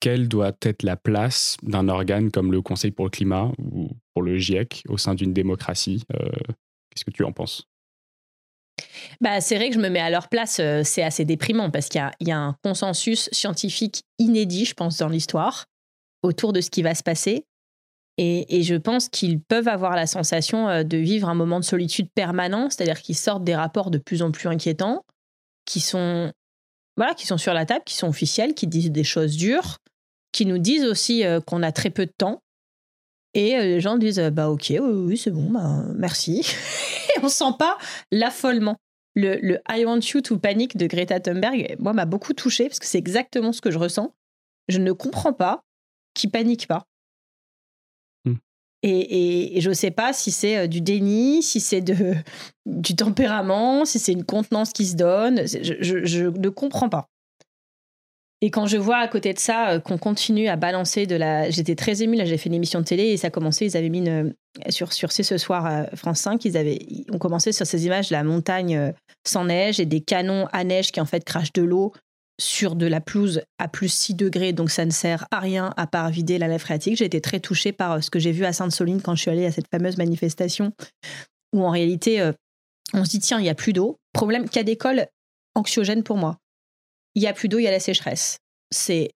quelle doit être la place d'un organe comme le Conseil pour le climat ou pour le GIEC au sein d'une démocratie Qu'est-ce que tu en penses? Bah, c'est vrai que je me mets à leur place, c'est assez déprimant parce qu'il y, y, a un consensus scientifique inédit, je pense, dans l'histoire autour de ce qui va se passer. Et, je pense qu'ils peuvent avoir la sensation euh, de vivre un moment de solitude permanent, c'est-à-dire qu'ils sortent des rapports de plus en plus inquiétants, qui sont, voilà, qui sont sur la table, qui sont officiels, qui disent des choses dures, qui nous disent aussi euh, qu'on a très peu de temps. Et euh, les gens disent bah ok, oui, oui c'est bon, bah, merci. et on sent pas l'affolement. Le, le, I want you to panic de Greta Thunberg, moi, m'a beaucoup touché parce que c'est exactement ce que je ressens. Je ne comprends pas qui panique pas. Et, je ne sais pas si c'est euh, du déni, si c'est de, du tempérament, si c'est une contenance qui se donne. Je, ne comprends pas. Et quand je vois à côté de ça euh, qu'on continue à balancer de la... J'étais très émue, là j'ai fait une émission de télé et ça a commencé, ils avaient mis une... sur, sur C'est ce soir à France 5, ils avaient... ont commencé sur ces images de la montagne euh, sans neige et des canons à neige qui en fait crachent de l'eau sur de la pelouse à plus 6 degrés, donc ça ne sert à rien à part vider la lèvre phréatique. J'ai été très touchée par euh, ce que j'ai vu à Sainte-Soline quand je suis allée à cette fameuse manifestation où en réalité, euh, on se dit tiens, il n'y a plus d'eau. Problème, cas d'école anxiogène pour moi. Il n'y a plus d'eau, il y a la sécheresse. C'est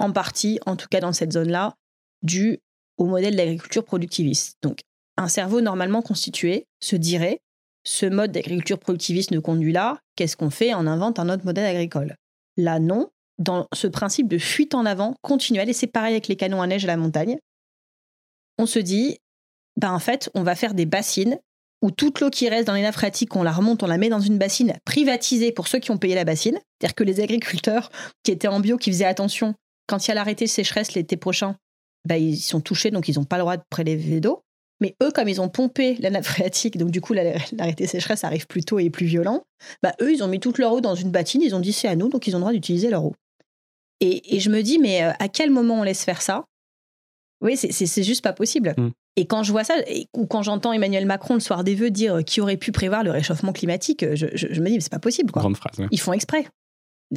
en partie, en tout cas dans cette zone-là, dû au modèle d'agriculture productiviste. Donc, un cerveau normalement constitué se dirait ce mode d'agriculture productiviste nous conduit là, qu'est-ce qu'on fait? On invente un autre modèle agricole. Là, non. Dans ce principe de fuite en avant continuelle, et c'est pareil avec les canons à neige à la montagne, on se dit, ben en fait, on va faire des bassines où toute l'eau qui reste dans les nappes phréatiques, on la remonte, on la met dans une bassine privatisée pour ceux qui ont payé la bassine. C'est-à-dire que les agriculteurs qui étaient en bio, qui faisaient attention, quand il y a l'arrêté sécheresse l'été prochain, ben, ils sont touchés, donc ils n'ont pas le droit de prélever d'eau. Mais eux, comme ils ont pompé la nappe phréatique, donc du coup, l'arrêté sécheresse arrive plus tôt et plus violent, bah, eux, ils ont mis toute leur eau dans une battine, ils ont dit c'est à nous, donc ils ont le droit d'utiliser leur eau. Et, je me dis, mais euh, à quel moment on laisse faire ça? Oui, c'est juste pas possible. Mm. Et quand je vois ça, ou quand j'entends Emmanuel Macron le soir des vœux dire qui aurait pu prévoir le réchauffement climatique, je, me dis, mais c'est pas possible. Quoi. Grande phrase. Ils font exprès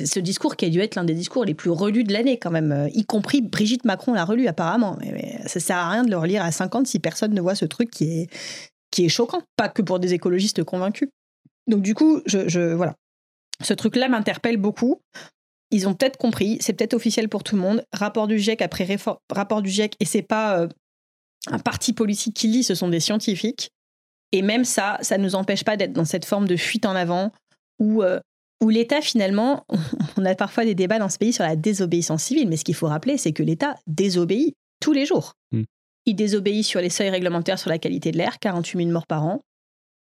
ce discours qui a dû être l'un des discours les plus relus de l'année quand même, euh, y compris Brigitte Macron l'a relu apparemment. Mais, ça sert à rien de le relire à 50 si personne ne voit ce truc qui est, qui est choquant, pas que pour des écologistes convaincus. Donc du coup, je, voilà, ce truc-là m'interpelle beaucoup. Ils ont peut-être compris, c'est peut-être officiel pour tout le monde. Rapport du GIEC après rapport du GIEC, et c'est pas euh, un parti politique qui lit, ce sont des scientifiques. Et même ça, ça ne nous empêche pas d'être dans cette forme de fuite en avant où euh, où l'État, finalement, on a parfois des débats dans ce pays sur la désobéissance civile, mais ce qu'il faut rappeler, c'est que l'État désobéit tous les jours. Il désobéit sur les seuils réglementaires sur la qualité de l'air, 48 000 morts par an.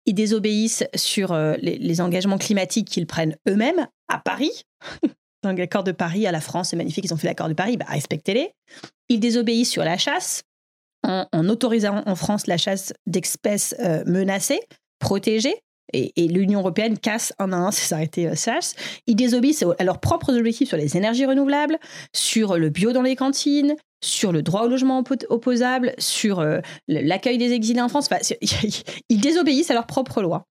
Ils désobéissent sur euh, les, engagements climatiques qu'ils prennent eux-mêmes à Paris. Dans l'accord de Paris à la France, c'est magnifique, ils ont fait l'accord de Paris, bah, respectez-les. Ils désobéissent sur la chasse, en, autorisant en France la chasse d'espèces euh, menacées, protégées et, l'Union européenne casse un à un ces arrêtés SAS. Ils désobéissent à leurs propres objectifs sur les énergies renouvelables, sur le bio dans les cantines, sur le droit au logement opposable, sur euh, l'accueil des exilés en France. ils désobéissent à leurs propres lois.